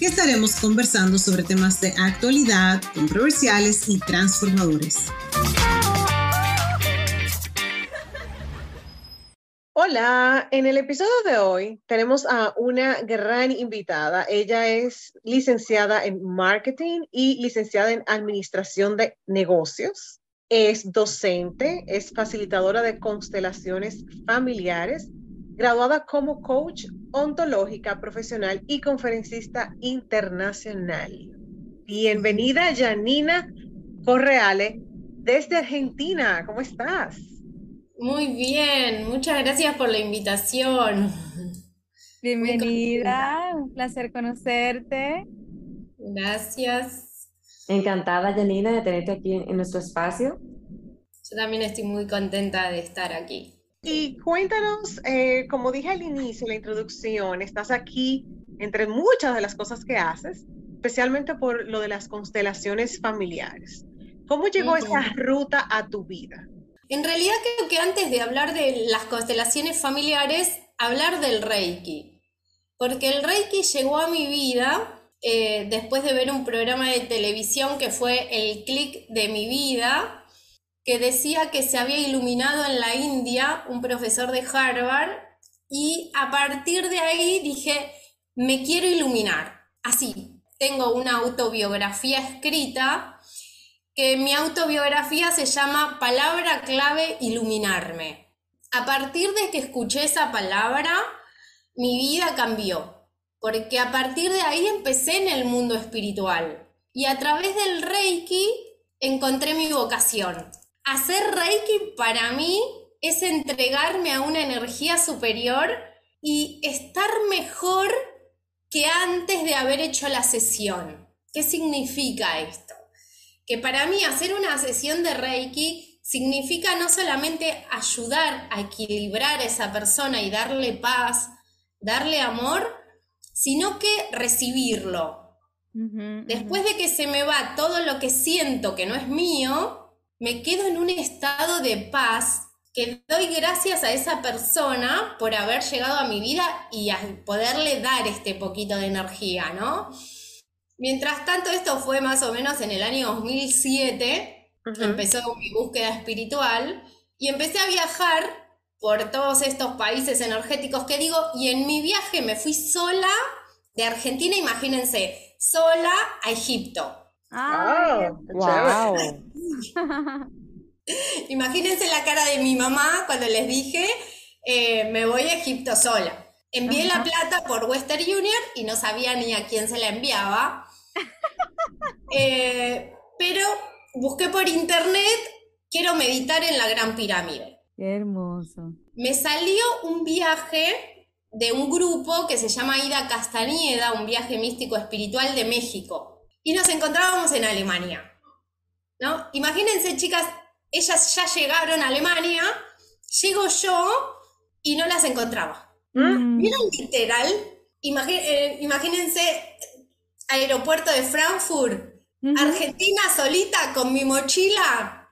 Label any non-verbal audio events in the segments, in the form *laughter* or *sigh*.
que estaremos conversando sobre temas de actualidad, controversiales y transformadores. Hola, en el episodio de hoy tenemos a una gran invitada. Ella es licenciada en marketing y licenciada en administración de negocios. Es docente, es facilitadora de constelaciones familiares, graduada como coach ontológica profesional y conferencista internacional. Bienvenida, Janina Correale, desde Argentina. ¿Cómo estás? Muy bien, muchas gracias por la invitación. Bienvenida, un placer conocerte. Gracias. Encantada, Janina, de tenerte aquí en nuestro espacio. Yo también estoy muy contenta de estar aquí. Y cuéntanos, eh, como dije al inicio, en la introducción, estás aquí entre muchas de las cosas que haces, especialmente por lo de las constelaciones familiares. ¿Cómo llegó esa ruta a tu vida? En realidad creo que antes de hablar de las constelaciones familiares, hablar del Reiki. Porque el Reiki llegó a mi vida eh, después de ver un programa de televisión que fue El clic de mi vida, que decía que se había iluminado en la India un profesor de Harvard y a partir de ahí dije, me quiero iluminar. Así, tengo una autobiografía escrita mi autobiografía se llama Palabra clave iluminarme. A partir de que escuché esa palabra, mi vida cambió, porque a partir de ahí empecé en el mundo espiritual y a través del Reiki encontré mi vocación. Hacer Reiki para mí es entregarme a una energía superior y estar mejor que antes de haber hecho la sesión. ¿Qué significa esto? que para mí hacer una sesión de Reiki significa no solamente ayudar a equilibrar a esa persona y darle paz, darle amor, sino que recibirlo. Después de que se me va todo lo que siento que no es mío, me quedo en un estado de paz que doy gracias a esa persona por haber llegado a mi vida y a poderle dar este poquito de energía, ¿no? Mientras tanto, esto fue más o menos en el año 2007, empezó mi búsqueda espiritual y empecé a viajar por todos estos países energéticos que digo, y en mi viaje me fui sola de Argentina, imagínense, sola a Egipto. ¡Ah! ¡Wow! *laughs* imagínense la cara de mi mamá cuando les dije, eh, me voy a Egipto sola. Envié la plata por Western Union y no sabía ni a quién se la enviaba. *laughs* Eh, pero busqué por internet, quiero meditar en la Gran Pirámide. Qué hermoso. Me salió un viaje de un grupo que se llama Ida Castañeda, un viaje místico espiritual de México. Y nos encontrábamos en Alemania. ¿No? Imagínense, chicas, ellas ya llegaron a Alemania, llego yo y no las encontraba. Mm. ¿Vieron literal? Eh, imagínense aeropuerto de Frankfurt, Argentina solita con mi mochila,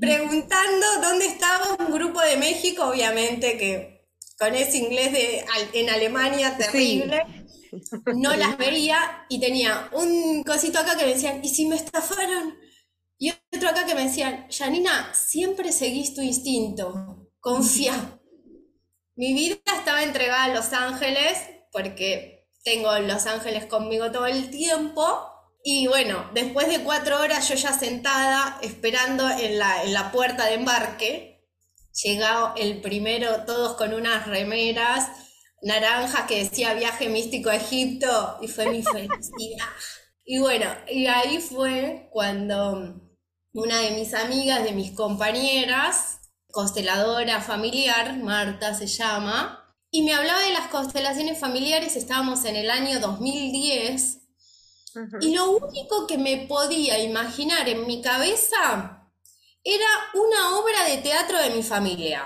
preguntando dónde estaba un grupo de México, obviamente que con ese inglés de, en Alemania terrible. No las veía y tenía un cosito acá que me decían, ¿y si me estafaron? Y otro acá que me decían, Janina, siempre seguís tu instinto, confía. Mi vida estaba entregada a Los Ángeles porque tengo Los Ángeles conmigo todo el tiempo. Y bueno, después de cuatro horas yo ya sentada esperando en la, puerta de embarque, llegado el primero, todos con unas remeras naranjas que decía viaje místico a Egipto y fue mi felicidad. y bueno, y ahí fue cuando una de mis amigas, de mis compañeras, consteladora familiar, Marta se llama, y me hablaba de las constelaciones familiares, estábamos en el año 2010, Y lo único que me podía imaginar en mi cabeza era una obra de teatro de mi familia.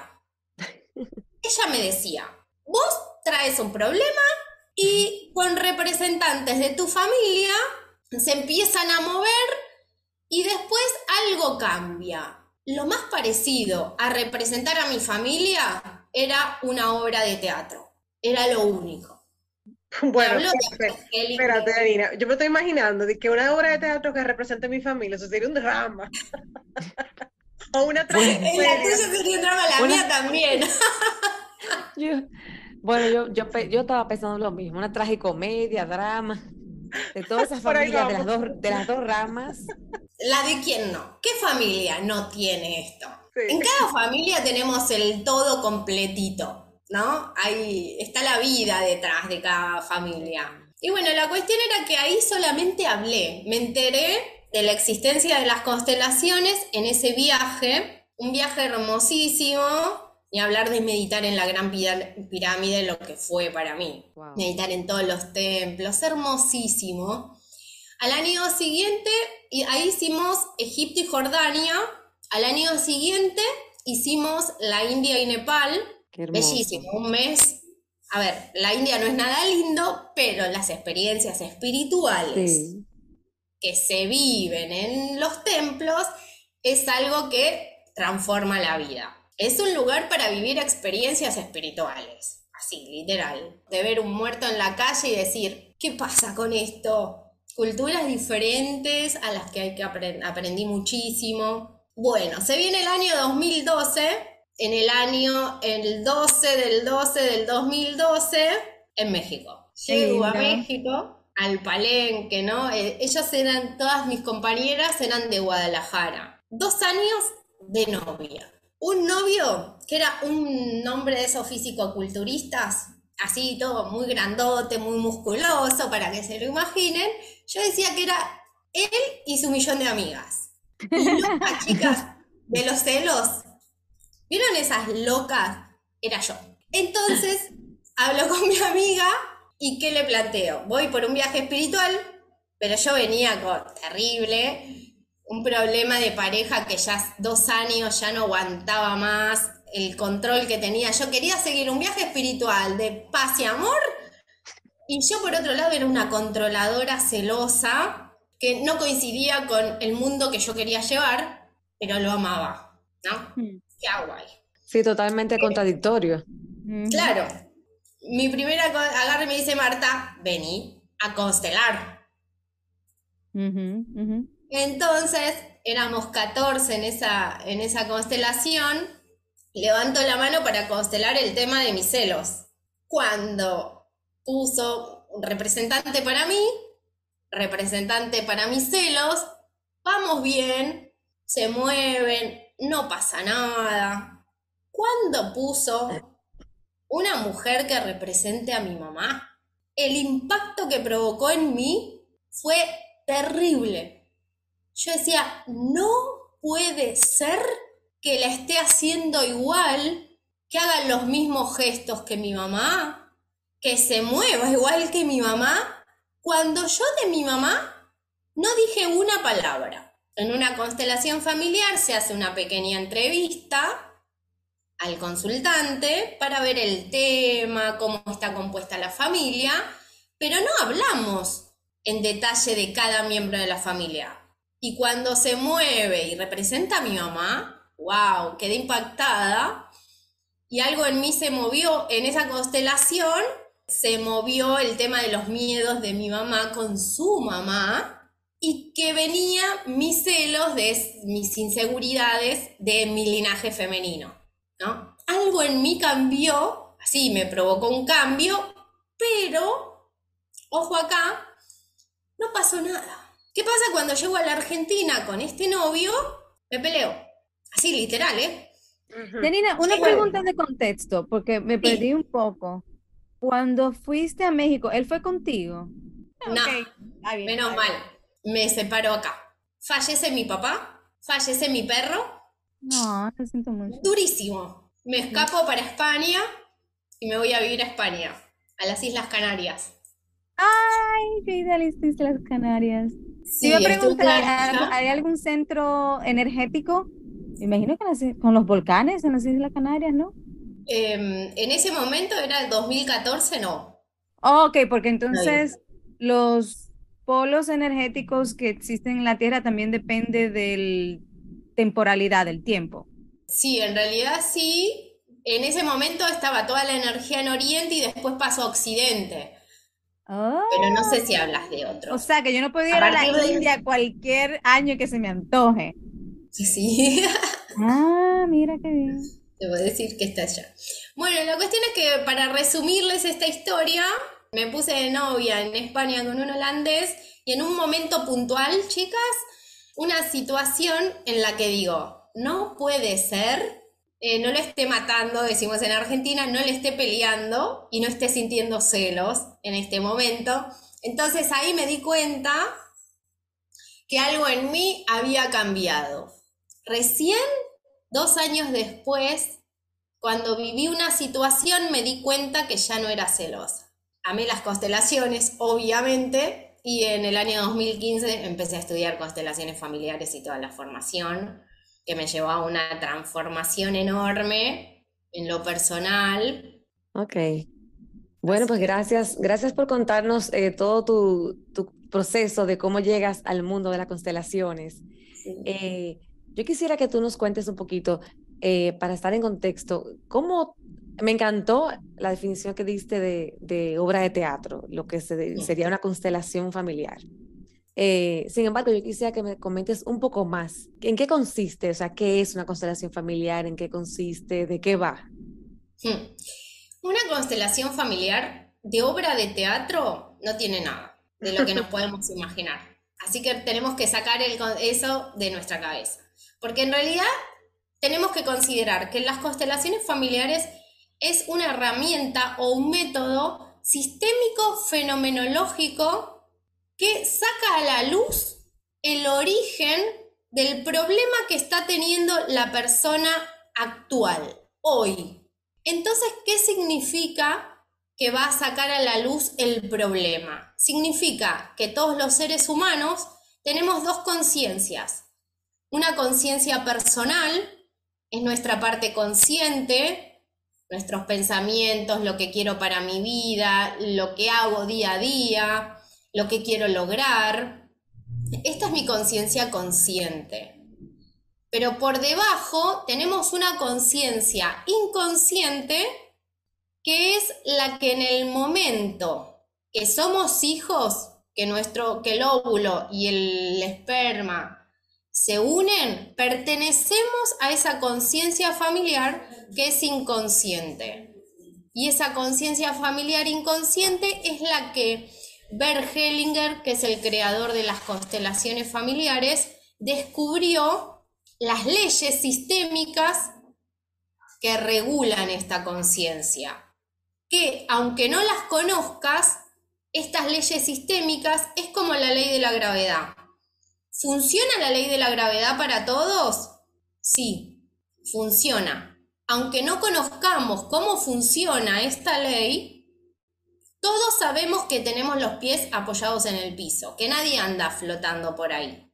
*laughs* Ella me decía, vos traes un problema y con representantes de tu familia se empiezan a mover y después algo cambia. Lo más parecido a representar a mi familia era una obra de teatro. Era lo único. *laughs* Bueno, espérate, Danina. Yo me estoy imaginando de que una obra de teatro que represente a mi familia, eso sería un drama. *laughs* o una tragedia. La sería un drama, la mía también. *laughs* bueno, yo, yo, yo estaba pensando lo mismo, una tragicomedia, drama, de todas esas familias, de las, dos, de las dos ramas. La de quién no. ¿Qué familia no tiene esto? En cada familia tenemos el todo completito. ¿no? Ahí está la vida detrás de cada familia. Y bueno, la cuestión era que ahí solamente hablé, me enteré de la existencia de las constelaciones en ese viaje, un viaje hermosísimo, y hablar de meditar en la gran pirámide, lo que fue para mí. Meditar en todos los templos, hermosísimo. Al año siguiente, y ahí hicimos Egipto y Jordania. Al año siguiente hicimos la India y Nepal. Bellísimo, un mes. A ver, la India no es nada lindo, pero las experiencias espirituales que se viven en los templos es algo que transforma la vida. Es un lugar para vivir experiencias espirituales, así, literal. De ver un muerto en la calle y decir, ¿qué pasa con esto? Culturas diferentes a las que hay que aprendí muchísimo. Bueno, se viene el año 2012 en el año, el 12 del 12 del 2012, en México. Llego a México, al Palenque, ¿no? Eh, ellas eran, todas mis compañeras eran de Guadalajara. Dos años de novia. Un novio que era un nombre de esos físico-culturistas, así todo muy grandote, muy musculoso, para que se lo imaginen. Yo decía que era él y su millón de amigas. Y *laughs* chicas, de los celos, ¿Vieron esas locas? Era yo. Entonces, hablo con mi amiga y ¿qué le planteo? Voy por un viaje espiritual, pero yo venía con terrible, un problema de pareja que ya dos años ya no aguantaba más, el control que tenía. Yo quería seguir un viaje espiritual de paz y amor. Y yo por otro lado era una controladora celosa que no coincidía con el mundo que yo quería llevar, pero lo amaba, ¿no? Hmm. ¿qué ahí? Sí, totalmente contradictorio. Claro. Mi primera agarre me dice Marta, vení a constelar. Entonces, éramos 14 en esa, en esa constelación. Levanto la mano para constelar el tema de mis celos. Cuando puso representante para mí, representante para mis celos, vamos bien, se mueven, no pasa nada. ¿Cuándo puso una mujer que represente a mi mamá? El impacto que provocó en mí fue terrible. Yo decía, no puede ser que la esté haciendo igual, que haga los mismos gestos que mi mamá, que se mueva igual que mi mamá, cuando yo de mi mamá no dije una palabra. En una constelación familiar se hace una pequeña entrevista al consultante para ver el tema, cómo está compuesta la familia, pero no hablamos en detalle de cada miembro de la familia. Y cuando se mueve y representa a mi mamá, wow, quedé impactada y algo en mí se movió en esa constelación, se movió el tema de los miedos de mi mamá con su mamá y que venía mis celos de mis inseguridades de mi linaje femenino, ¿no? Algo en mí cambió, así me provocó un cambio, pero, ojo acá, no pasó nada. ¿Qué pasa cuando llego a la Argentina con este novio? Me peleo. Así literal, ¿eh? Tenina, una pregunta de contexto, porque me perdí un poco. Cuando fuiste a México, ¿él fue contigo? No, menos mal me separo acá. Fallece mi papá, fallece mi perro. No, lo siento mucho. Durísimo. Me escapo para España y me voy a vivir a España, a las Islas Canarias. Ay, qué idealista las Canarias. Sí, iba a preguntar. ¿hay algún centro energético? Me imagino que con los volcanes en las Islas Canarias, ¿no? Em, en ese momento era el 2014, no. Oh, ok, porque entonces los polos energéticos que existen en la Tierra también depende del temporalidad, del tiempo. Sí, en realidad sí. En ese momento estaba toda la energía en Oriente y después pasó a Occidente. Oh, Pero no sé si hablas de o otro. sea que yo no puedo ir A a la de- India cualquier año que se me antoje. Sí, *laughs* Ah, mira qué bien. Debo decir que está allá. Bueno, la cuestión es que para resumirles esta historia, me puse de novia en España con un holandés y en un momento puntual, chicas, una situación en la que digo, no puede ser, eh, no le esté matando, decimos en Argentina, no le esté peleando y no esté sintiendo celos en este momento. Entonces ahí me di cuenta que algo en mí había cambiado. Recién dos años después, cuando viví una situación, me di cuenta que ya no era celosa. Amé las constelaciones, obviamente, y en el año 2015 empecé a estudiar constelaciones familiares y toda la formación, que me llevó a una transformación enorme en lo personal. Ok. Bueno, pues gracias, gracias por contarnos eh, todo tu, tu proceso de cómo llegas al mundo de las constelaciones. Eh, yo quisiera que tú nos cuentes un poquito, eh, para estar en contexto, cómo me encantó la definición que diste de, de obra de teatro, lo que se- sería una constelación familiar. Eh, sin embargo, yo quisiera que me comentes un poco más. ¿En qué consiste? O sea, ¿qué es una constelación familiar? ¿En qué consiste? ¿De qué va? Hmm. Una constelación familiar de obra de teatro no tiene nada de lo que nos *laughs* podemos imaginar. Así que tenemos que sacar el eso de nuestra cabeza. Porque en realidad tenemos que considerar que las constelaciones familiares es una herramienta o un método sistémico fenomenológico que saca a la luz el origen del problema que está teniendo la persona actual, hoy. Entonces, ¿qué significa que va a sacar a la luz el problema? Significa que todos los seres humanos tenemos dos conciencias. Una conciencia personal, es nuestra parte consciente, nuestros pensamientos, lo que quiero para mi vida, lo que hago día a día, lo que quiero lograr. Esta es mi conciencia consciente. Pero por debajo tenemos una conciencia inconsciente que es la que en el momento que somos hijos, que nuestro que el óvulo y el esperma se unen, pertenecemos a esa conciencia familiar que es inconsciente. Y esa conciencia familiar inconsciente es la que Bert Hellinger, que es el creador de las constelaciones familiares, descubrió las leyes sistémicas que regulan esta conciencia. Que aunque no las conozcas, estas leyes sistémicas es como la ley de la gravedad. ¿Funciona la ley de la gravedad para todos? Sí, funciona. Aunque no conozcamos cómo funciona esta ley, todos sabemos que tenemos los pies apoyados en el piso, que nadie anda flotando por ahí.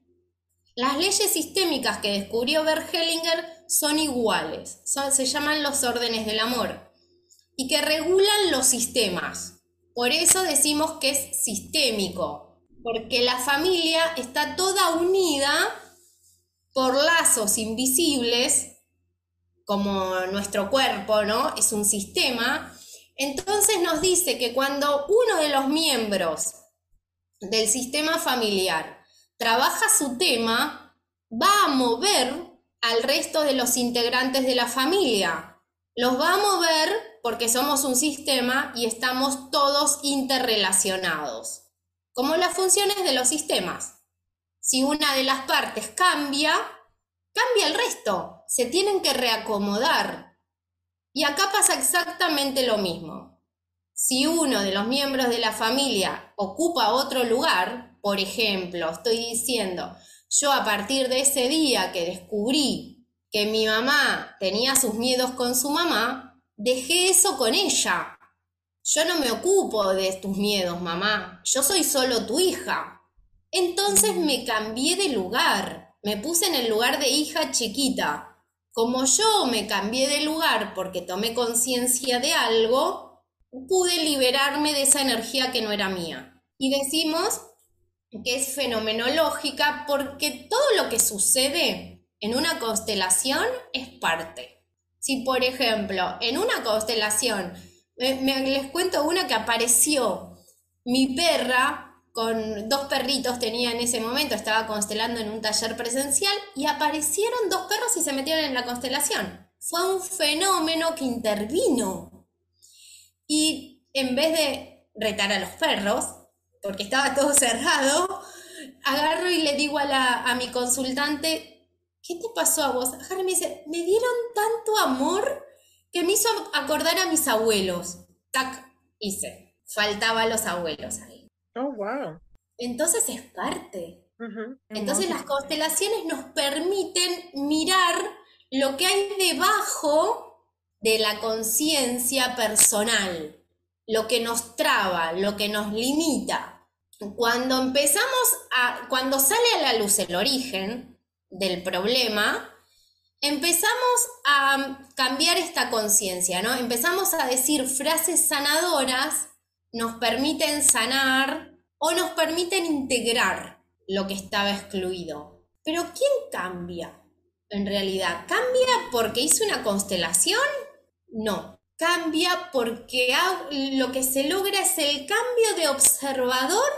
Las leyes sistémicas que descubrió Bert Hellinger son iguales, se llaman los órdenes del amor, y que regulan los sistemas. Por eso decimos que es sistémico, porque la familia está toda unida por lazos invisibles, como nuestro cuerpo, ¿no? Es un sistema. Entonces nos dice que cuando uno de los miembros del sistema familiar trabaja su tema, va a mover al resto de los integrantes de la familia. Los va a mover porque somos un sistema y estamos todos interrelacionados, como las funciones de los sistemas. Si una de las partes cambia, cambia el resto, se tienen que reacomodar. Y acá pasa exactamente lo mismo. Si uno de los miembros de la familia ocupa otro lugar, por ejemplo, estoy diciendo, yo a partir de ese día que descubrí que mi mamá tenía sus miedos con su mamá, dejé eso con ella. Yo no me ocupo de tus miedos, mamá, yo soy solo tu hija. Entonces me cambié de lugar, me puse en el lugar de hija chiquita. Como yo me cambié de lugar porque tomé conciencia de algo, pude liberarme de esa energía que no era mía. Y decimos que es fenomenológica porque todo lo que sucede en una constelación es parte. Si, por ejemplo, en una constelación, les cuento una que apareció, mi perra con dos perritos tenía en ese momento, estaba constelando en un taller presencial y aparecieron dos perros y se metieron en la constelación. Fue un fenómeno que intervino. Y en vez de retar a los perros, porque estaba todo cerrado, agarro y le digo a, la, a mi consultante, ¿qué te pasó a vos? Harry me dice, me dieron tanto amor que me hizo acordar a mis abuelos. Tac, hice. Faltaba los abuelos ahí. Oh, wow. Entonces es parte. Entonces las constelaciones nos permiten mirar lo que hay debajo de la conciencia personal, lo que nos traba, lo que nos limita cuando empezamos a, cuando sale a la luz el origen del problema, empezamos a cambiar esta conciencia, ¿no? Empezamos a decir frases sanadoras, nos permiten sanar o nos permiten integrar lo que estaba excluido. Pero ¿quién cambia? En realidad, ¿cambia porque hizo una constelación? No, cambia porque lo que se logra es el cambio de observador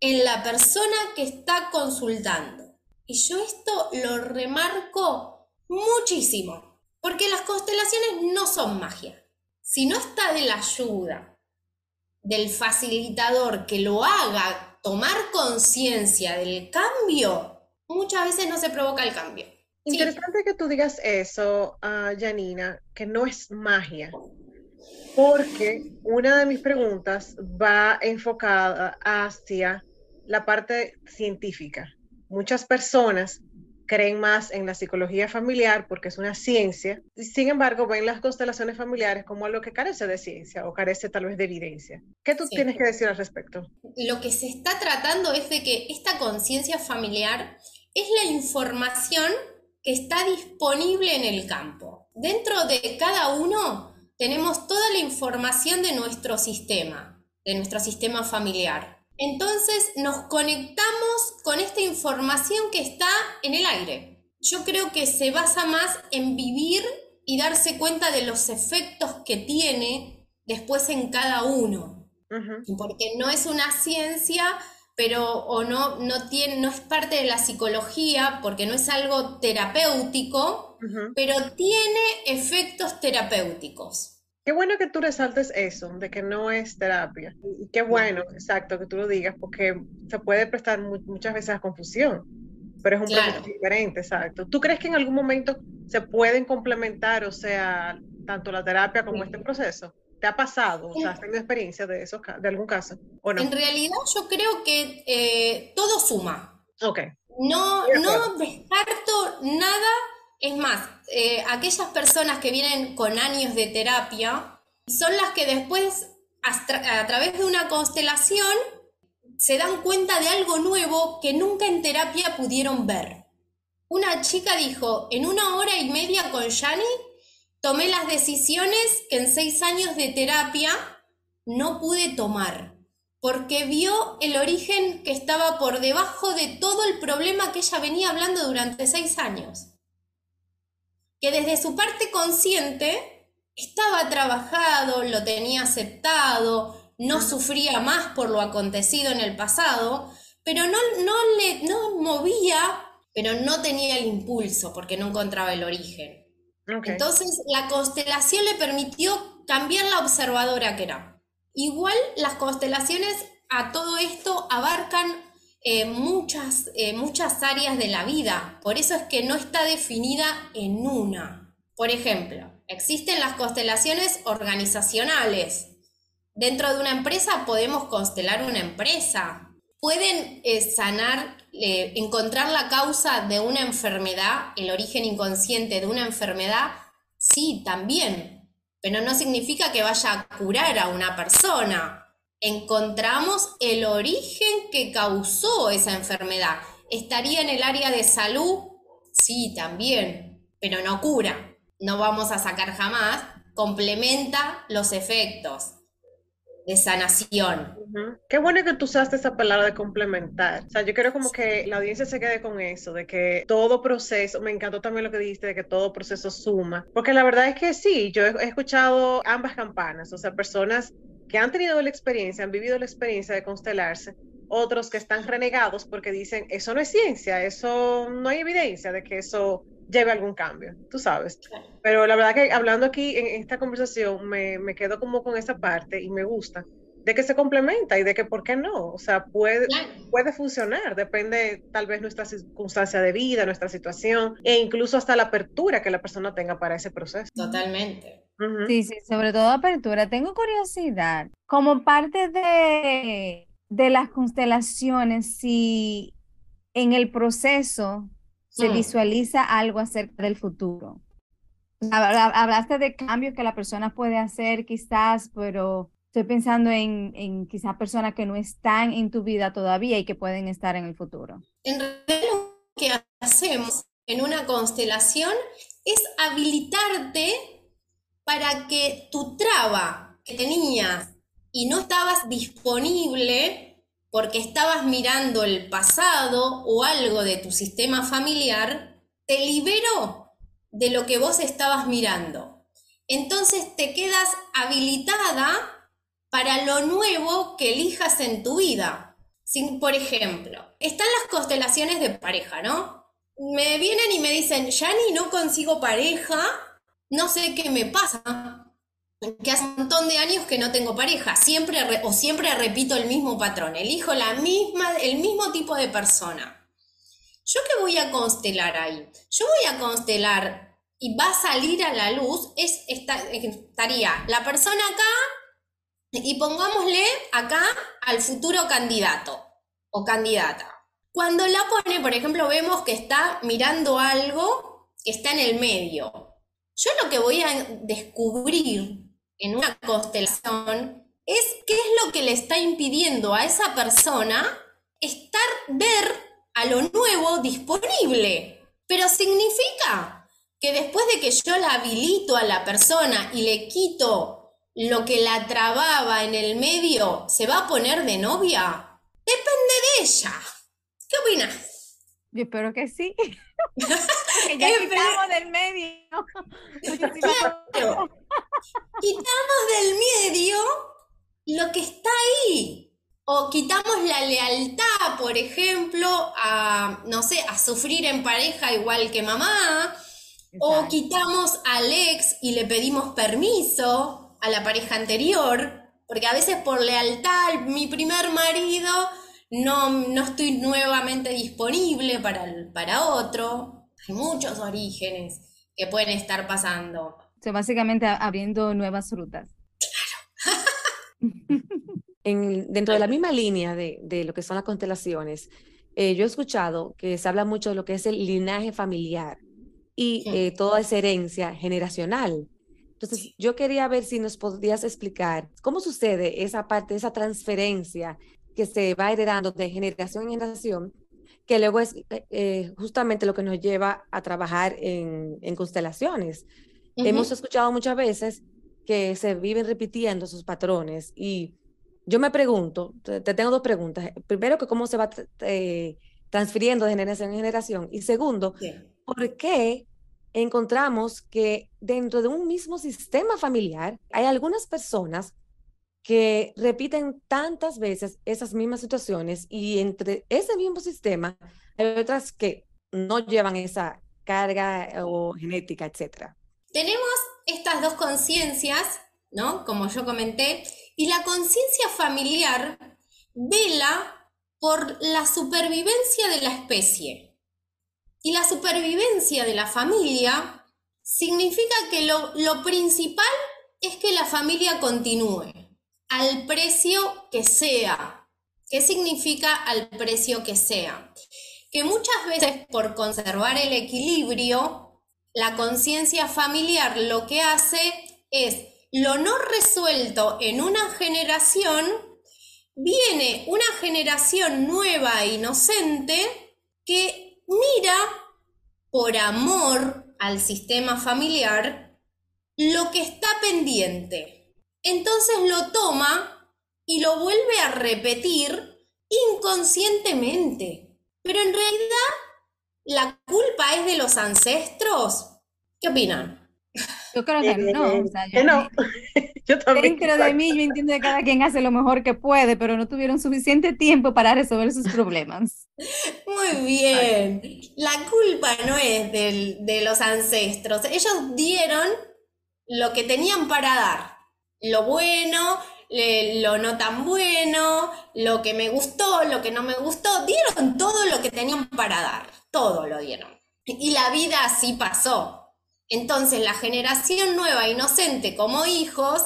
en la persona que está consultando. Y yo esto lo remarco muchísimo, porque las constelaciones no son magia. Si no está de la ayuda del facilitador que lo haga tomar conciencia del cambio, muchas veces no se provoca el cambio. Interesante que tú digas eso, uh, Janina, que no es magia, porque una de mis preguntas va enfocada hacia la parte científica. Muchas personas creen más en la psicología familiar porque es una ciencia, sin embargo ven las constelaciones familiares como algo que carece de ciencia o carece tal vez de evidencia. ¿Qué tú tienes que decir al respecto? Lo que se está tratando es de que esta conciencia familiar es la información que está disponible en el campo. Dentro de cada uno tenemos toda la información de nuestro sistema, de nuestro sistema familiar. Entonces nos conectamos con esta información que está en el aire. Yo creo que se basa más en vivir y darse cuenta de los efectos que tiene después en cada uno. Porque no es una ciencia, pero o no, no, tiene, no es parte de la psicología, porque no es algo terapéutico, pero tiene efectos terapéuticos. Qué bueno que tú resaltes eso, de que no es terapia. Y qué bueno, exacto, que tú lo digas, porque se puede prestar muchas veces a confusión, pero es un proceso diferente, exacto. ¿Tú crees que en algún momento se pueden complementar, o sea, tanto la terapia como este proceso? ¿Te ha pasado? O sea, ¿has tenido experiencia de, eso, de algún caso? ¿o no? En realidad yo creo que eh, todo suma. Ok. No, no descarto nada es más, eh, aquellas personas que vienen con años de terapia son las que después, a, través de una constelación, se dan cuenta de algo nuevo que nunca en terapia pudieron ver. Una chica dijo, en una hora y media con Yani, tomé las decisiones que en seis años de terapia no pude tomar, porque vio el origen que estaba por debajo de todo el problema que ella venía hablando durante seis años que desde su parte consciente estaba trabajado, lo tenía aceptado, no sufría más por lo acontecido en el pasado, pero no, no le no movía, pero no tenía el impulso porque no encontraba el origen. Entonces la constelación le permitió cambiar la observadora que era. Igual las constelaciones a todo esto abarcan eh, muchas, eh, muchas áreas de la vida. Por eso es que no está definida en una. Por ejemplo, existen las constelaciones organizacionales. Dentro de una empresa podemos constelar una empresa. Pueden eh, sanar, encontrar la causa de una enfermedad, el origen inconsciente de una enfermedad. Sí, también. pero no significa que vaya a curar a una persona. Encontramos el origen que causó esa enfermedad. ¿Estaría en el área de salud? Sí, también, pero no cura. No vamos a sacar jamás. Complementa los efectos de sanación. Qué bueno que tú usaste esa palabra de complementar. O sea, yo quiero como que la audiencia se quede con eso, de que todo proceso, me encantó también lo que dijiste, de que todo proceso suma, porque la verdad es que sí, yo he, escuchado ambas campanas, o sea, personas que han tenido la experiencia, han vivido la experiencia de constelarse, otros que están renegados porque dicen, eso no es ciencia, eso no hay evidencia de que eso lleve algún cambio, tú sabes. Pero la verdad que hablando aquí en esta conversación me, me quedo como con esa parte y me gusta de que se complementa y de que por qué no, o sea, puede, puede funcionar, depende tal vez nuestra circunstancia de vida, nuestra situación e incluso hasta la apertura que la persona tenga para ese proceso. Totalmente. Sí, sí, sobre todo apertura. Tengo curiosidad, como parte de, de las constelaciones, si en el proceso se mm. visualiza algo acerca del futuro. Hablaste de cambios que la persona puede hacer quizás, pero estoy pensando en, en quizás personas que no están en tu vida todavía y que pueden estar en el futuro. En realidad lo que hacemos en una constelación es habilitarte para que tu traba que tenías y no estabas disponible porque estabas mirando el pasado o algo de tu sistema familiar, te liberó de lo que vos estabas mirando. Entonces te quedas habilitada para lo nuevo que elijas en tu vida. por ejemplo, están las constelaciones de pareja, ¿no? Me vienen y me dicen, Yani, no consigo pareja, no sé qué me pasa, que hace un montón de años que no tengo pareja, siempre o siempre repito el mismo patrón, elijo la misma, el mismo tipo de persona. ¿Yo qué voy a constelar ahí? Yo voy a constelar y va a salir a la luz, es, estaría la persona acá y pongámosle acá al futuro candidato o candidata. Cuando la pone, por ejemplo, vemos que está mirando algo que está en el medio. Yo lo que voy a descubrir en una constelación es qué es lo que le está impidiendo a esa persona estar, ver a lo nuevo disponible. Pero significa que después de que yo la habilito a la persona y le quito lo que la trababa en el medio se va a poner de novia? Depende de ella. ¿Qué opinas? Yo espero que sí. *laughs* que ya quitamos del medio. *laughs* quitamos del medio lo que está ahí. O quitamos la lealtad, por ejemplo, a, no sé, a sufrir en pareja igual que mamá. O quitamos al ex y le pedimos permiso a la pareja anterior, porque a veces por lealtad, mi primer marido, no, no estoy nuevamente disponible para, para otro. Hay muchos orígenes que pueden estar pasando. O sea, básicamente abriendo nuevas rutas. Claro. en, dentro de la misma línea de, de lo que son las constelaciones, eh, yo he escuchado que se habla mucho de lo que es el linaje familiar y eh, toda esa herencia generacional. Entonces, yo quería ver si nos podías explicar cómo sucede esa parte, esa transferencia que se va heredando de generación en generación, que luego es eh, eh, justamente lo que nos lleva a trabajar en, constelaciones. Hemos escuchado muchas veces que se viven repitiendo esos patrones y yo me pregunto, te, tengo dos preguntas. Primero, que cómo se va eh, transfiriendo de generación en generación y segundo, ¿por qué encontramos que dentro de un mismo sistema familiar hay algunas personas que repiten tantas veces esas mismas situaciones y entre ese mismo sistema hay otras que no llevan esa carga o genética, etc. Tenemos estas dos conciencias, ¿no? Como yo comenté, y la conciencia familiar vela por la supervivencia de la especie. Y la supervivencia de la familia significa que lo, principal es que la familia continúe al precio que sea. ¿Qué significa al precio que sea? Que muchas veces por conservar el equilibrio, la conciencia familiar lo que hace es lo no resuelto en una generación, viene una generación nueva e inocente que mira por amor al sistema familiar lo que está pendiente. Entonces lo toma y lo vuelve a repetir inconscientemente. Pero en realidad, ¿la culpa es de los ancestros? ¿Qué opinan? Yo creo que no. O sea, que yo, no. *laughs* Yo también. dentro de mí yo entiendo que cada quien hace lo mejor que puede, pero no tuvieron suficiente tiempo para resolver sus problemas. Muy bien. La culpa no es del- de los ancestros. Ellos dieron lo que tenían para dar. Lo bueno, lo no tan bueno, lo que me gustó, lo que no me gustó. Dieron todo lo que tenían para dar. Todo lo dieron. Y la vida así pasó. Entonces, la generación nueva, inocente como hijos,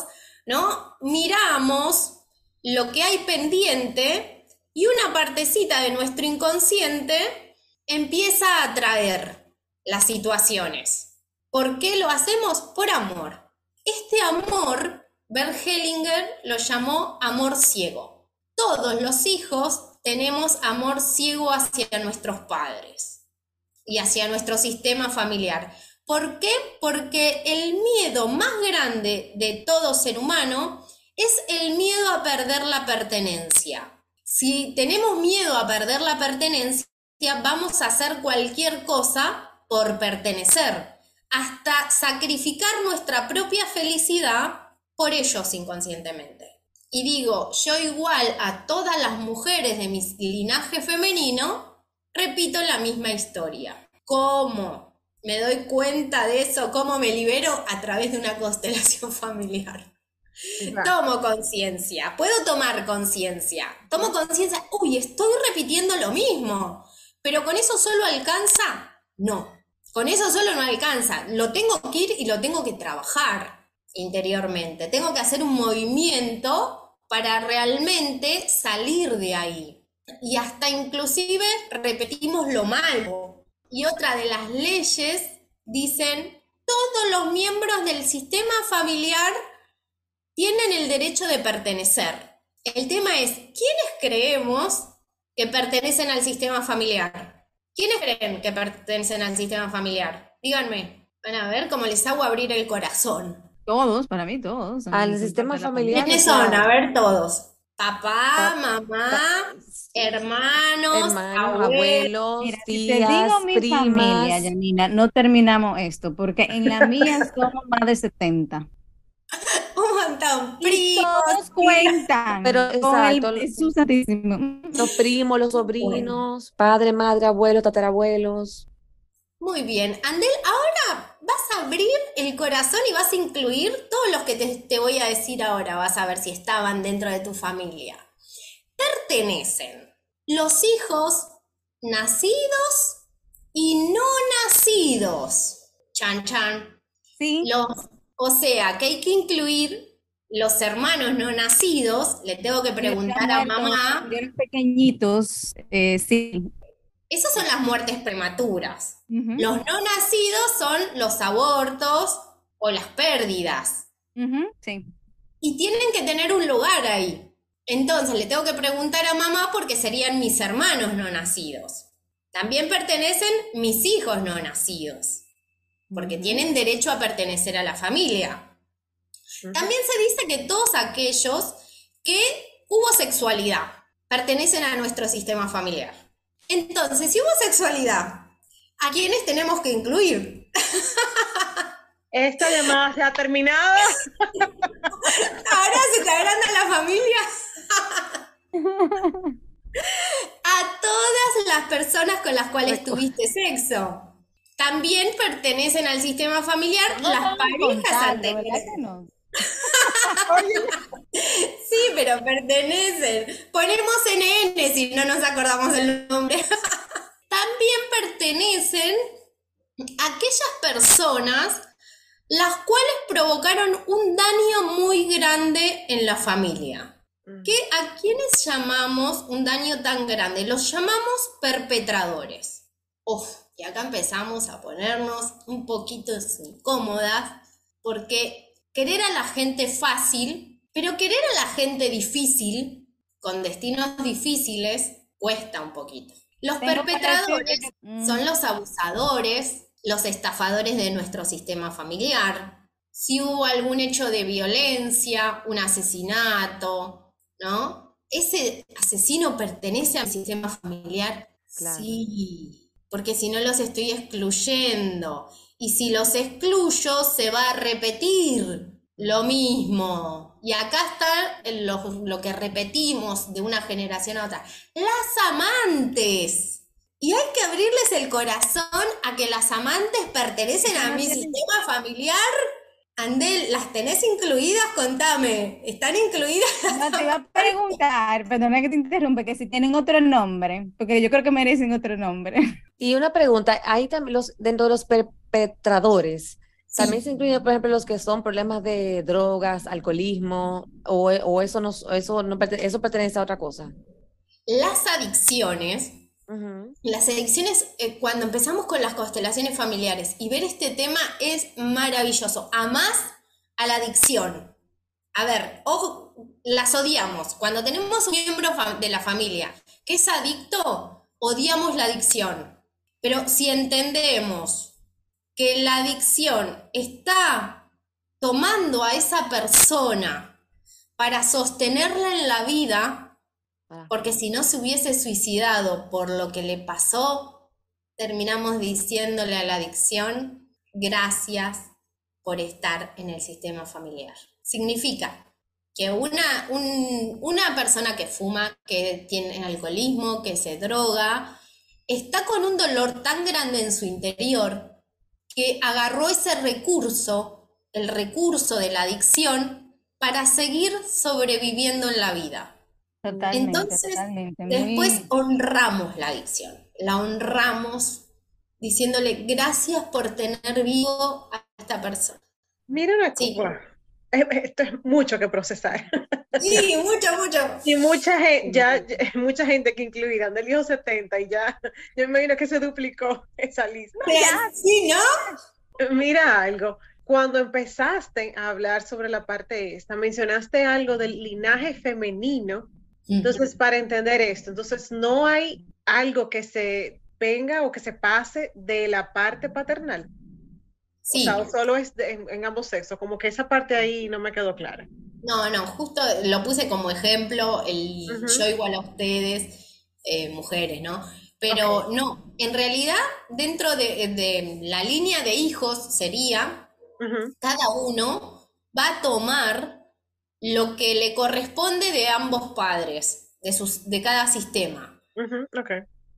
¿no? Miramos lo que hay pendiente y una partecita de nuestro inconsciente empieza a atraer las situaciones. ¿Por qué lo hacemos? Por amor. Este amor, Bert Hellinger lo llamó amor ciego. Todos los hijos tenemos amor ciego hacia nuestros padres y hacia nuestro sistema familiar. ¿Por qué? Porque el miedo más grande de todo ser humano es el miedo a perder la pertenencia. Si tenemos miedo a perder la pertenencia, vamos a hacer cualquier cosa por pertenecer, hasta sacrificar nuestra propia felicidad por ellos inconscientemente. Y digo, yo igual a todas las mujeres de mi linaje femenino, repito la misma historia. ¿Cómo? Me doy cuenta de eso, cómo me libero a través de una *laughs* constelación familiar. Tomo conciencia, puedo tomar conciencia. Tomo conciencia, uy, estoy repitiendo lo mismo. Pero con eso solo alcanza? No, con eso solo no alcanza. Lo tengo que ir y lo tengo que trabajar interiormente. Tengo que hacer un movimiento para realmente salir de ahí. Y hasta inclusive repetimos lo malo. Y otra de las leyes dicen, todos los miembros del sistema familiar tienen el derecho de pertenecer. El tema es, ¿quiénes creemos que pertenecen al sistema familiar? ¿Quiénes creen que pertenecen al sistema familiar? Díganme. Van a ver cómo les hago abrir el corazón. Todos, para mí todos. Al son sistema familiar. ¿Quiénes son? A ver todos. Papá, Pa- mamá, hermanos, Hermanos, abuelos. abuelos, Mira, si te tías, digo mi primas. familia, Janina, no terminamos esto, porque en la mía *laughs* somos más de 70. *laughs* Un montón. Y Primos, todos cuentan Pero, el exacto. Jesús Santísimo. Los primos, los sobrinos, padre, madre, abuelo, tatarabuelos. Muy bien, Andel, ahora vas a abrir el corazón y vas a incluir todos los que te, te voy a decir ahora, vas a ver si estaban dentro de tu familia. Pertenecen los hijos nacidos y no nacidos. Chan, chan. Sí, Los, o sea, que hay que incluir los hermanos no nacidos. Le tengo que preguntar a mamá. Los pequeñitos, eh, sí. Esas son las muertes prematuras. Los no nacidos son los abortos o las pérdidas. sí. Y tienen que tener un lugar ahí. Entonces le tengo que preguntar a mamá porque serían mis hermanos no nacidos. También pertenecen mis hijos no nacidos, porque tienen derecho a pertenecer a la familia. También se dice que todos aquellos que hubo sexualidad pertenecen a nuestro sistema familiar. Entonces, si hubo sexualidad, ¿a quiénes tenemos que incluir? Esta llamada se ha terminado. *laughs* Ahora se te agranda la familia. A todas las personas con las cuales tuviste sexo. También pertenecen al sistema familiar No las parejas anteriores. *laughs* Sí, pero pertenecen. Ponemos NN si no nos acordamos el nombre. *laughs* Pertenecen aquellas personas las cuales provocaron un daño muy grande en la familia. ¿Qué, ¿A quiénes llamamos un daño tan grande? Los llamamos perpetradores. Uf, y acá empezamos a ponernos un poquito incómodas porque querer a la gente fácil, pero querer a la gente difícil, con destinos difíciles, cuesta un poquito. Los perpetradores son mm. los abusadores, los estafadores de nuestro sistema familiar. Si hubo algún hecho de violencia, un asesinato, ¿no? ¿Ese asesino pertenece al sistema familiar? Sí, porque si no los estoy excluyendo. Y si los excluyo, se va a repetir lo mismo. Y acá está lo, que repetimos de una generación a otra. Las amantes. Y hay que abrirles el corazón a que las amantes pertenecen a mi sistema familiar. Andel, ¿las tenés incluidas? Contame. ¿Están incluidas? No, te iba a preguntar, perdona que te interrumpe, que si tienen otro nombre, porque yo creo que merecen otro nombre. Y una pregunta, hay también los, dentro de los perpetradores, también se incluyen, por ejemplo, los que son problemas de drogas, alcoholismo, o, o eso, no, eso, no, eso pertenece a otra cosa. Las adicciones, las adicciones, eh, cuando empezamos con las constelaciones familiares y ver este tema es maravilloso. A más a la adicción. A ver, ojo, las odiamos. Cuando tenemos un miembro de la familia que es adicto, odiamos la adicción. Pero si entendemos que la adicción está tomando a esa persona para sostenerla en la vida, porque si no se hubiese suicidado por lo que le pasó, terminamos diciéndole a la adicción, gracias por estar en el sistema familiar. Significa que una, una persona que fuma, que tiene alcoholismo, que se droga, está con un dolor tan grande en su interior que agarró ese recurso, el recurso de la adicción, para seguir sobreviviendo en la vida. Entonces, después honramos la adicción, la honramos diciéndole gracias por tener vivo a esta persona. Mira una cosa, esto es mucho que procesar. Sí, mucho, mucho. Y mucha gente, ya, mucha gente que incluirán del hijo 70 y ya, yo me imagino que se duplicó esa lista. Sí, ¿no? Mira algo, cuando empezaste a hablar sobre la parte esta, mencionaste algo del linaje femenino. Entonces, para entender esto, entonces no hay algo que se venga o que se pase de la parte paternal. Sí. O sea, solo es en, ambos sexos, como que esa parte ahí no me quedó clara. No, no, justo lo puse como ejemplo, el yo igual a ustedes, eh, mujeres, ¿no? Pero no, en realidad dentro de, la línea de hijos sería, cada uno va a tomar lo que le corresponde de ambos padres, de, sus, de cada sistema.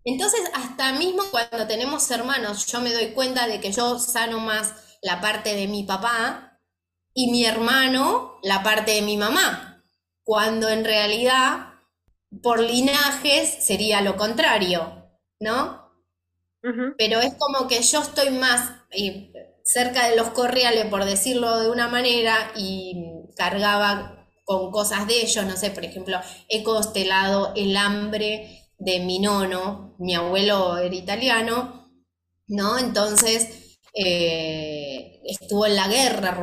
Entonces, hasta mismo cuando tenemos hermanos, yo me doy cuenta de que yo sano más la parte de mi papá y mi hermano la parte de mi mamá, cuando en realidad por linajes sería lo contrario, ¿no? Pero es como que yo estoy más eh, cerca de los correales, por decirlo de una manera, y cargaba con cosas de ellos, no sé, por ejemplo, he constelado el hambre de mi nono, mi abuelo era italiano, ¿no? Entonces eh, estuvo en la guerra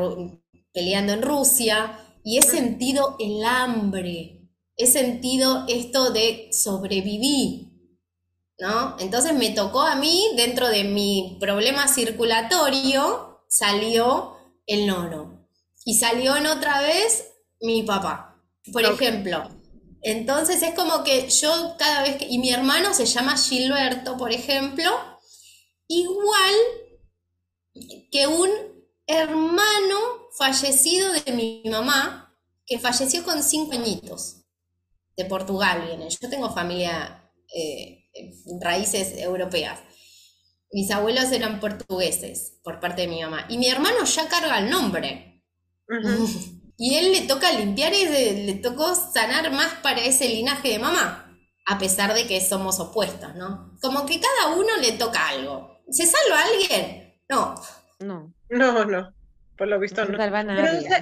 peleando en Rusia y he sentido el hambre, he sentido esto de sobrevivir, ¿no? Entonces me tocó a mí, dentro de mi problema circulatorio, salió el nono y salió en otra vez mi papá. Por ejemplo, entonces es como que yo cada vez que, y mi hermano se llama Gilberto, por ejemplo, igual que un hermano fallecido de mi mamá, que falleció con cinco añitos, de Portugal viene. Yo tengo familia, eh, raíces europeas. Mis abuelos eran portugueses por parte de mi mamá. Y mi hermano ya carga el nombre. *laughs* Y él le toca limpiar y le, tocó sanar más para ese linaje de mamá, a pesar de que somos opuestos, ¿no? Como que cada uno le toca algo. ¿Se salva a alguien? No. No. No, no. Por lo visto no.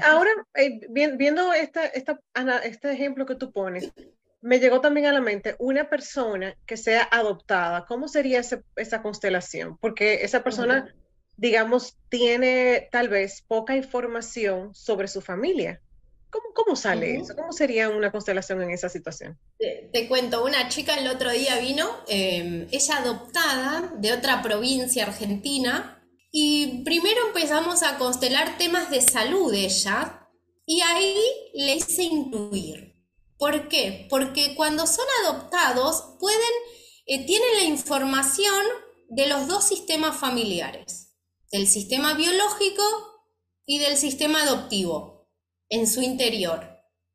ahora, eh, viendo esta, esta, este ejemplo que tú pones, me llegó también a la mente una persona que sea adoptada. ¿Cómo sería esa constelación? Porque esa persona digamos, tiene tal vez poca información sobre su familia. ¿Cómo, cómo sale eso? ¿Cómo sería una constelación en esa situación? Te, cuento, una chica el otro día vino, eh, ella adoptada de otra provincia argentina, y primero empezamos a constelar temas de salud de ella, y ahí le hice incluir. ¿Por qué? Porque cuando son adoptados pueden, eh, tienen la información de los dos sistemas familiares, del sistema biológico y del sistema adoptivo en su interior.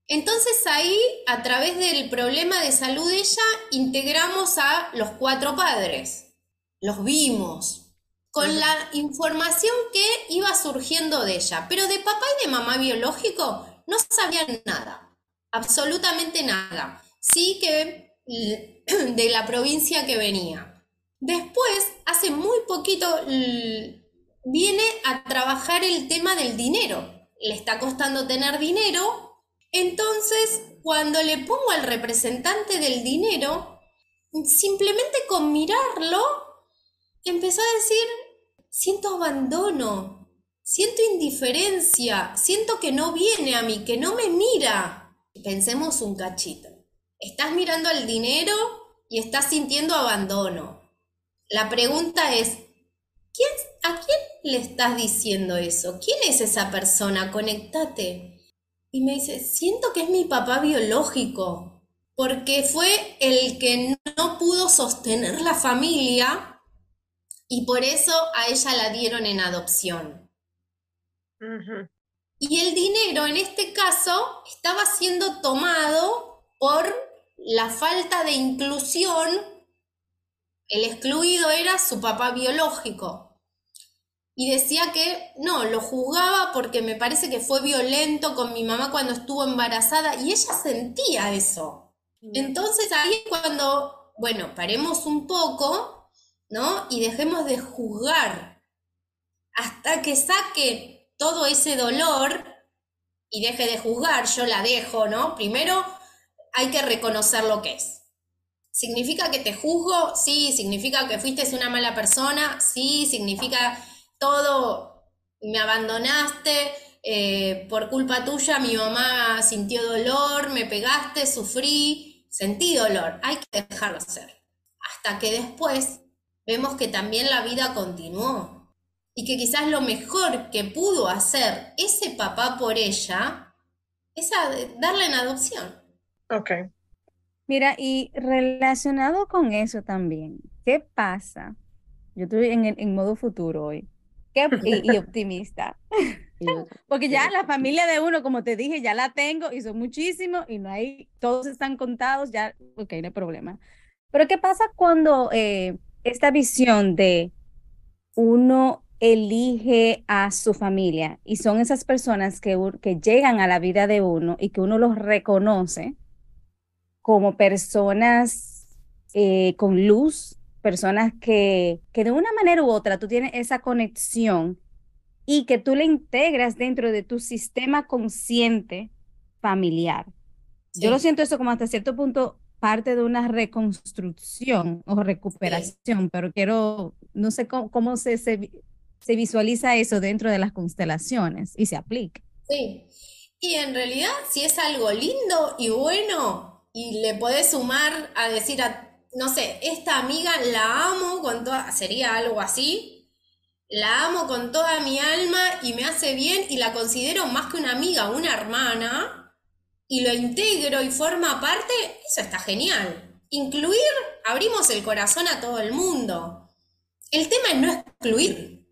Entonces ahí, a través del problema de salud de ella, integramos a los cuatro padres. Los vimos, con la información que iba surgiendo de ella. Pero de papá y de mamá biológico no sabían nada, absolutamente nada. Sí que *clears throat* de la provincia que venía. Después, hace muy poquito, viene a trabajar el tema del dinero. Le está costando tener dinero. Entonces, cuando le pongo al representante del dinero, simplemente con mirarlo, empezó a decir, siento abandono, siento indiferencia, siento que no viene a mí, que no me mira. Pensemos un cachito. Estás mirando al dinero y estás sintiendo abandono. La pregunta es, ¿quién, ¿a quién le estás diciendo eso? ¿Quién es esa persona? Conectate. Y me dice, siento que es mi papá biológico, porque fue el que no pudo sostener la familia y por eso a ella la dieron en adopción. Y el dinero en este caso estaba siendo tomado por la falta de inclusión el excluido era su papá biológico. Y decía que no, lo juzgaba porque me parece que fue violento con mi mamá cuando estuvo embarazada y ella sentía eso. Entonces ahí es cuando, bueno, paremos un poco, ¿no? Y dejemos de juzgar hasta que saque todo ese dolor y deje de juzgar, yo la dejo, ¿no? Primero hay que reconocer lo que es. ¿Significa que te juzgo? Sí. ¿Significa que fuiste una mala persona? Sí. ¿Significa todo? Me abandonaste, eh, por culpa tuya mi mamá sintió dolor, me pegaste, sufrí, sentí dolor. Hay que dejarlo ser. Hasta que después vemos que también la vida continuó. Y que quizás lo mejor que pudo hacer ese papá por ella es darle en adopción. Ok. Mira, y relacionado con eso también, ¿qué pasa? Yo estoy en, en modo futuro hoy ¿Qué, *laughs* y, optimista. *laughs* Porque ya la familia de uno, como te dije, ya la tengo y son muchísimos y no hay, todos están contados, ya, ok, no hay problema. Pero ¿qué pasa cuando eh, esta visión de uno elige a su familia y son esas personas que, que llegan a la vida de uno y que uno los reconoce? como personas eh, con luz, personas que, que de una manera u otra tú tienes esa conexión y que tú le integras dentro de tu sistema consciente familiar. Yo lo siento eso como hasta cierto punto parte de una reconstrucción o recuperación, pero quiero, no sé cómo, cómo se, se, se, visualiza eso dentro de las constelaciones y se aplica. Sí, y en realidad si es algo lindo y bueno, y le podés sumar a decir, a, no sé, esta amiga la amo con toda, sería algo así, la amo con toda mi alma y me hace bien y la considero más que una amiga, una hermana, y lo integro y forma parte, eso está genial. Incluir, abrimos el corazón a todo el mundo. El tema es no excluir.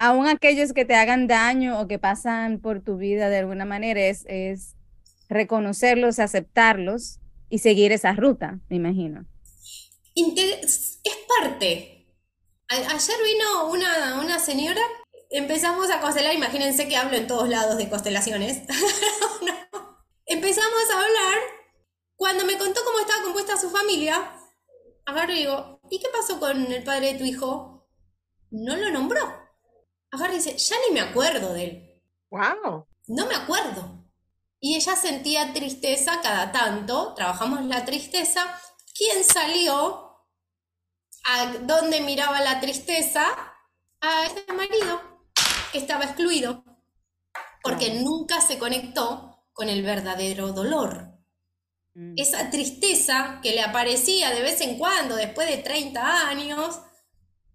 Aún aquellos que te hagan daño o que pasan por tu vida de alguna manera es, es reconocerlos, aceptarlos y seguir esa ruta, me imagino. Es parte. ayer vino una, una señora, empezamos a constelar, imagínense que hablo en todos lados de constelaciones. *laughs* Empezamos a hablar, cuando me contó cómo estaba compuesta su familia, agarro y digo, ¿y qué pasó con el padre de tu hijo? No lo nombró. Agarro y dice, ya ni me acuerdo de él. Wow. No me acuerdo y ella sentía tristeza cada tanto, trabajamos la tristeza. ¿Quién salió? ¿A dónde miraba la tristeza? a ese marido que estaba excluido porque nunca se conectó con el verdadero dolor. Mm. Esa tristeza que le aparecía de vez en cuando después de 30 años,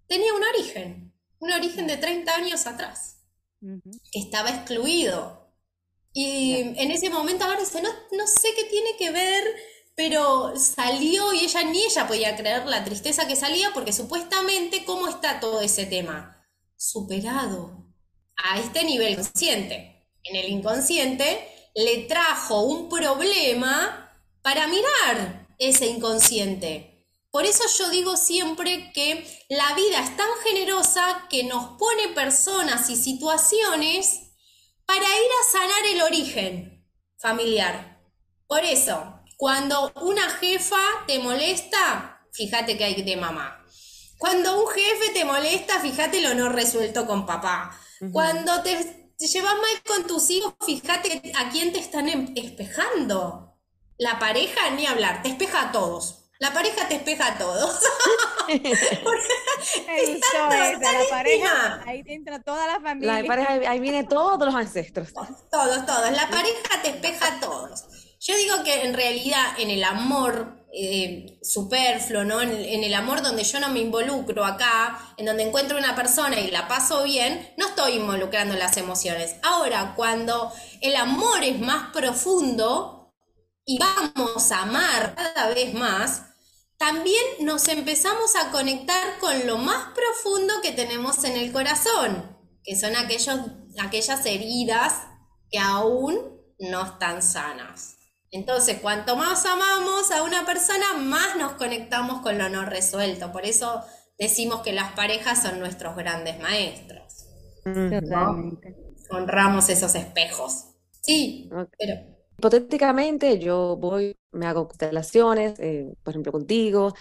tenía un origen, un origen de 30 años atrás, que estaba excluido. Y en ese momento ahora dice, no, no sé qué tiene que ver, pero salió y ella ni ella podía creer la tristeza que salía porque supuestamente, ¿cómo está todo ese tema? Superado a este nivel consciente. En el inconsciente le trajo un problema para mirar ese inconsciente. Por eso yo digo siempre que la vida es tan generosa que nos pone personas y situaciones para ir a sanar el origen familiar. Por eso, cuando una jefa te molesta, fíjate que hay de mamá. Cuando un jefe te molesta, fíjate lo no resuelto con papá. Cuando te, te, llevas mal con tus hijos, fíjate a quién te están em, espejando. La pareja, ni hablar, te espeja a todos. La pareja te espeja a todos. *laughs* la pareja, ahí entra toda la familia. La pareja, ahí viene todos los ancestros. Todos, todos. La pareja te espeja a todos. Yo digo que en realidad en el amor eh, superfluo, ¿no? En, en, el amor donde yo no me involucro acá, en donde encuentro una persona y la paso bien, no estoy involucrando las emociones. Ahora, cuando el amor es más profundo y vamos a amar cada vez más, también nos empezamos a conectar con lo más profundo que tenemos en el corazón, que son aquellos, aquellas heridas que aún no están sanas. Entonces, cuanto más amamos a una persona, más nos conectamos con lo no resuelto. Por eso decimos que las parejas son nuestros grandes maestros. Totalmente. Honramos esos espejos. Sí, pero Hipotéticamente, yo voy, me hago constelaciones, eh, por ejemplo, contigo,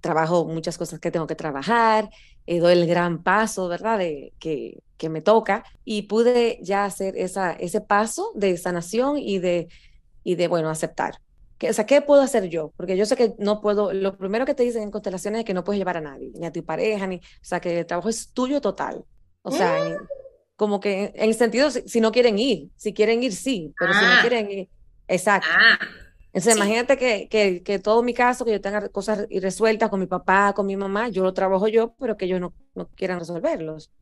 trabajo muchas cosas que tengo que trabajar, eh, doy el gran paso, ¿verdad?, de, que, que me toca y pude ya hacer esa, ese paso de sanación y de, y de bueno, aceptar. Que, o sea, ¿qué puedo hacer yo? Porque yo sé que no puedo, lo primero que te dicen en constelaciones es que no puedes llevar a nadie, ni a tu pareja, ni, o sea, que el trabajo es tuyo total. O sea, como que en el sentido, si, no quieren ir, si quieren ir, sí, pero si no ah. quieren ir, Exacto. Ah, Entonces, imagínate que, que, que, todo mi caso, que yo tenga cosas irresueltas con mi papá, con mi mamá, yo lo trabajo yo, pero que ellos no, no quieran resolverlos.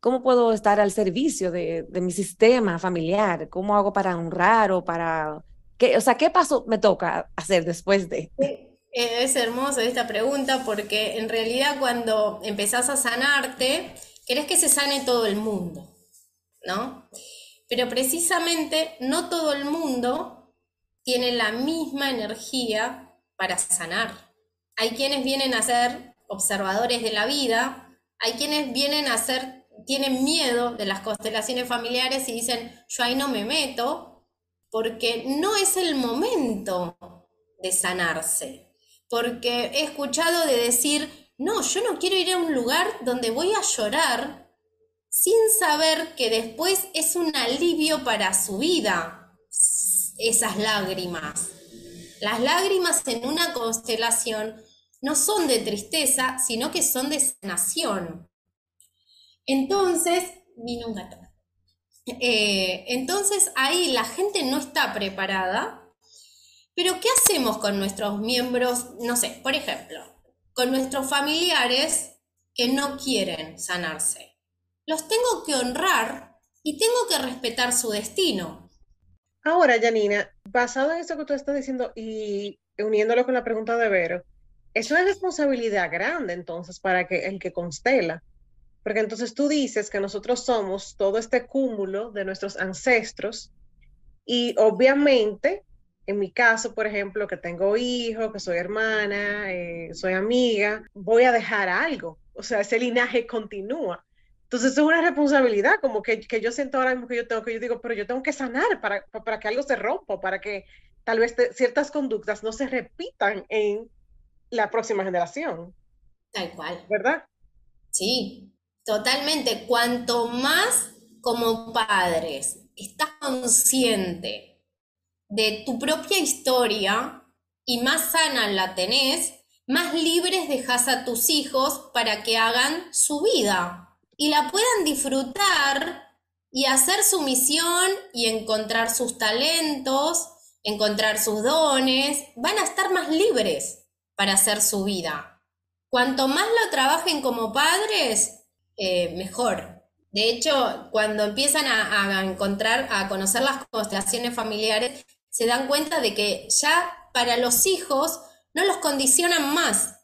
¿Cómo puedo estar al servicio de, de, mi sistema familiar? ¿Cómo hago para honrar o para... ¿Qué, o sea, ¿qué paso me toca hacer después de...? Es hermosa esta pregunta porque en realidad cuando empezás a sanarte, querés que se sane todo el mundo, ¿no? Pero precisamente no todo el mundo tiene la misma energía para sanar. Hay quienes vienen a ser observadores de la vida, hay quienes vienen a ser, tienen miedo de las constelaciones familiares y dicen, yo ahí no me meto, porque no es el momento de sanarse. Porque he escuchado de decir, no, yo no quiero ir a un lugar donde voy a llorar sin saber que después es un alivio para su vida esas lágrimas. Las lágrimas en una constelación no son de tristeza, sino que son de sanación. Entonces, vino un gato. Eh, entonces ahí la gente no está preparada, pero ¿qué hacemos con nuestros miembros? No sé, por ejemplo, con nuestros familiares que no quieren sanarse. Los tengo que honrar y tengo que respetar su destino. Ahora, Janina, basado en eso que tú estás diciendo y uniéndolo con la pregunta de Vero, es una responsabilidad grande entonces para que el que constela, porque entonces tú dices que nosotros somos todo este cúmulo de nuestros ancestros y obviamente, en mi caso, por ejemplo, que tengo hijos, que soy hermana, eh, soy amiga, voy a dejar algo, o sea, ese linaje continúa. Entonces es una responsabilidad, como que, que, yo siento ahora mismo que yo tengo que, yo digo, pero yo tengo que sanar para, para que algo se rompa, para que tal vez ciertas conductas no se repitan en la próxima generación. Tal cual. ¿Verdad? Sí, totalmente. Cuanto más como padres estás consciente de tu propia historia y más sana la tenés, más libres dejas a tus hijos para que hagan su vida y la puedan disfrutar y hacer su misión y encontrar sus talentos, encontrar sus dones, van a estar más libres para hacer su vida. Cuanto más lo trabajen como padres, eh, mejor. De hecho, cuando empiezan a, encontrar, a conocer las constelaciones familiares, se dan cuenta de que ya para los hijos no los condicionan más.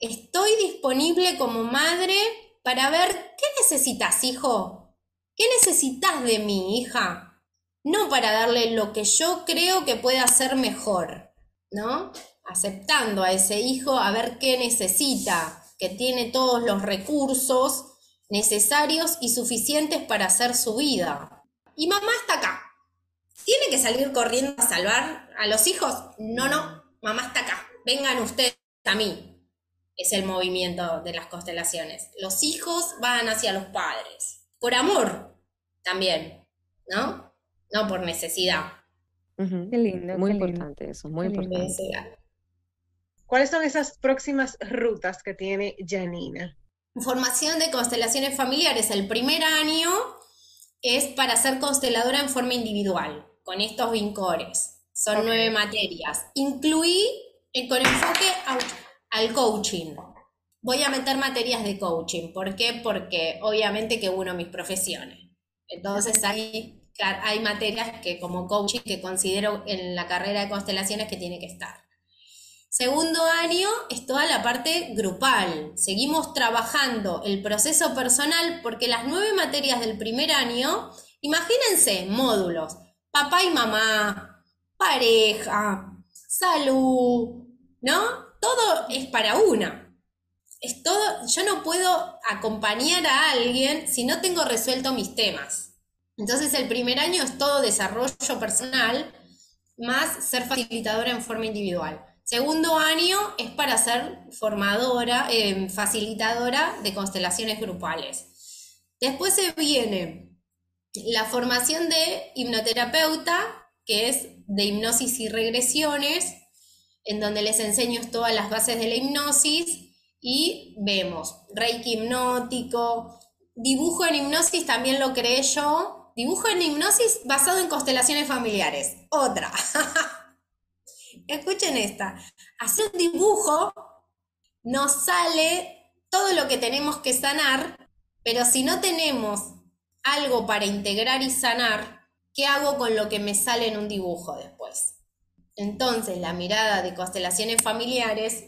Estoy disponible como madre para ver qué necesitas, hijo. ¿Qué necesitas de mi hija? No para darle lo que yo creo que puede hacer mejor, ¿no? Aceptando a ese hijo a ver qué necesita, que tiene todos los recursos necesarios y suficientes para hacer su vida. Y mamá está acá. ¿Tiene que salir corriendo a salvar a los hijos? No, no, mamá está acá. Vengan ustedes a mí. Es el movimiento de las constelaciones. Los hijos van hacia los padres. Por amor también, ¿no? No por necesidad. Qué lindo. Muy importante eso, muy importante. ¿Cuáles son esas próximas rutas que tiene Janina? Formación de constelaciones familiares. El primer año es para ser consteladora en forma individual, con estos vincores. Son nueve materias. Incluí eh, con enfoque al coaching. Voy a meter materias de coaching. ¿Por qué? Porque obviamente que uno mis profesiones. Entonces hay, hay materias que como coaching que considero en la carrera de constelaciones que tiene que estar. Segundo año es toda la parte grupal. Seguimos trabajando el proceso personal porque las nueve materias del primer año, imagínense, módulos, papá y mamá, pareja, salud, ¿no? Todo es para una. Es todo, yo no puedo acompañar a alguien si no tengo resuelto mis temas. Entonces el primer año es todo desarrollo personal más ser facilitadora en forma individual. Segundo año es para ser formadora, eh, facilitadora de constelaciones grupales. Después se viene la formación de hipnoterapeuta, que es de hipnosis y regresiones, en donde les enseño todas las bases de la hipnosis y vemos reiki hipnótico, dibujo en hipnosis también lo creé yo, dibujo en hipnosis basado en constelaciones familiares, otra. *laughs* escuchen esta, hacer un dibujo nos sale todo lo que tenemos que sanar, pero si no tenemos algo para integrar y sanar, ¿qué hago con lo que me sale en un dibujo después? Entonces, la mirada de constelaciones familiares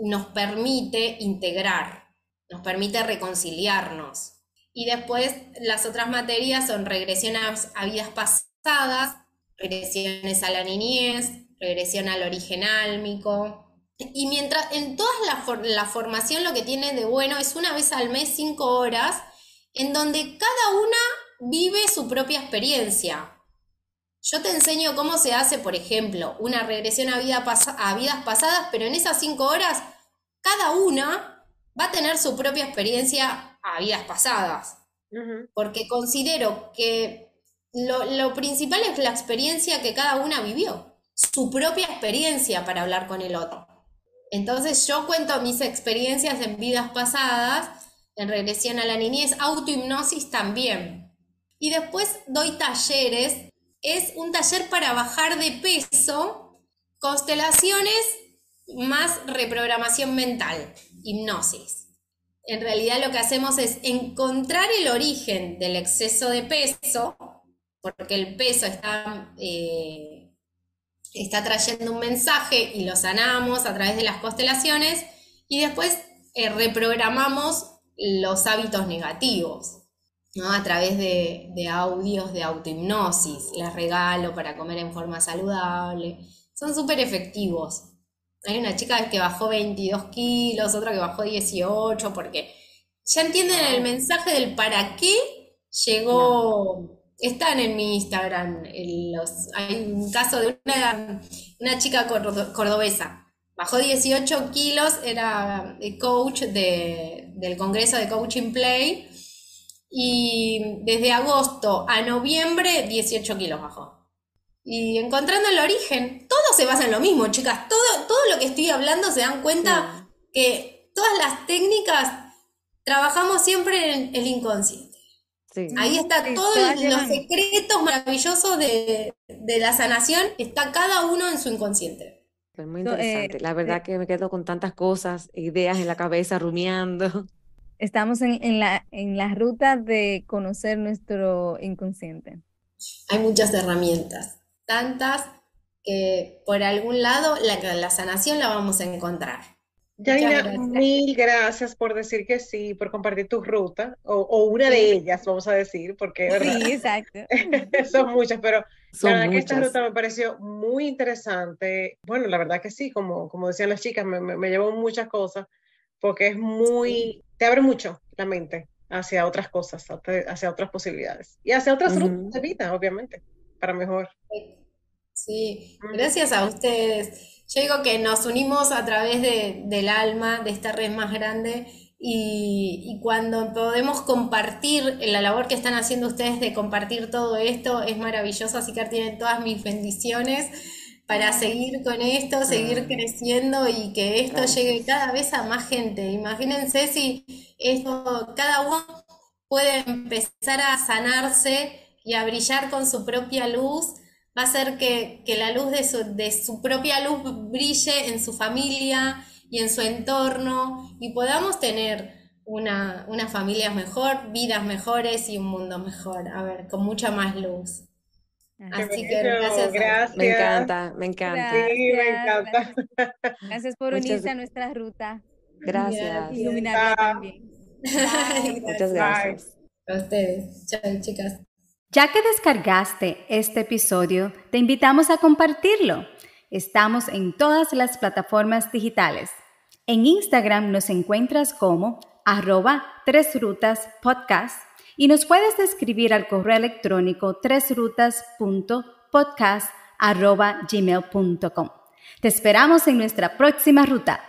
nos permite integrar, nos permite reconciliarnos. Y después las otras materias son regresiones a vidas pasadas, regresiones a la niñez, regresión al origen álmico. Y mientras en toda la, formación lo que tiene de bueno es una vez al mes, cinco horas, en donde cada una vive su propia experiencia. Yo te enseño cómo se hace, por ejemplo, una regresión a, vida a vidas pasadas, pero en esas cinco horas, cada una va a tener su propia experiencia a vidas pasadas. Porque considero que lo principal es la experiencia que cada una vivió su propia experiencia para hablar con el otro. Entonces yo cuento mis experiencias en vidas pasadas, en regresión a la niñez, autohipnosis también. Y después doy talleres, es un taller para bajar de peso, constelaciones más reprogramación mental, hipnosis. En realidad lo que hacemos es encontrar el origen del exceso de peso, porque el peso está eh, está trayendo un mensaje y lo sanamos a través de las constelaciones y después eh, reprogramamos los hábitos negativos. ¿no? a través de, de, audios de autohipnosis, les regalo para comer en forma saludable, son súper efectivos. Hay una chica que bajó 22 kilos, otra que bajó 18, porque ya entienden el mensaje del para qué llegó, están en mi Instagram. Los, hay un caso de una, una chica cordobesa. Bajó 18 kilos, era coach de, del Congreso de Coaching Play. Y desde agosto a noviembre, 18 kilos bajó. Y encontrando el origen, todo se basa en lo mismo, chicas. Todo, todo lo que estoy hablando se dan cuenta que todas las técnicas trabajamos siempre en el inconsciente. Ahí está todos los secretos maravillosos de, la sanación, está cada uno en su inconsciente. Es muy interesante. la verdad que me quedo con tantas cosas, ideas en la cabeza, rumiando. Estamos en, la, en la ruta de conocer nuestro inconsciente. Hay muchas herramientas, tantas que por algún lado la, la sanación la vamos a encontrar. Janina, mil gracias por decir que sí, por compartir tu ruta, o, una de ellas, vamos a decir, porque Sí, exacto. *laughs* son muchas, pero la verdad que esta ruta me pareció muy interesante. Bueno, la verdad que sí, como, como decían las chicas, me, me, llevó muchas cosas, porque es muy, te abre mucho la mente hacia otras cosas, hacia otras posibilidades y hacia otras rutas de vida, obviamente, para mejor. Sí, gracias a ustedes. Yo digo que nos unimos a través de, del alma, de esta red más grande, y, y, cuando podemos compartir la labor que están haciendo ustedes de compartir todo esto, es maravilloso, así que tienen todas mis bendiciones para seguir con esto, seguir creciendo y que esto llegue cada vez a más gente. Imagínense si esto, cada uno puede empezar a sanarse y a brillar con su propia luz va a hacer que, la luz de su, de su, propia luz brille en su familia y en su entorno y podamos tener una, una familia mejor, vidas mejores y un mundo mejor, a ver, con mucha más luz. Así que gracias. Me encanta, me encanta. sí, me encanta. Gracias, por unirse a nuestra ruta. Gracias. Iluminarla también. Muchas gracias. A ustedes. Chao, chicas. Ya que descargaste este episodio, te invitamos a compartirlo. Estamos en todas las plataformas digitales. En Instagram nos encuentras como arroba rutas podcast y nos puedes escribir al correo electrónico tresrutas.podcast arroba gmail.com. Te esperamos en nuestra próxima ruta.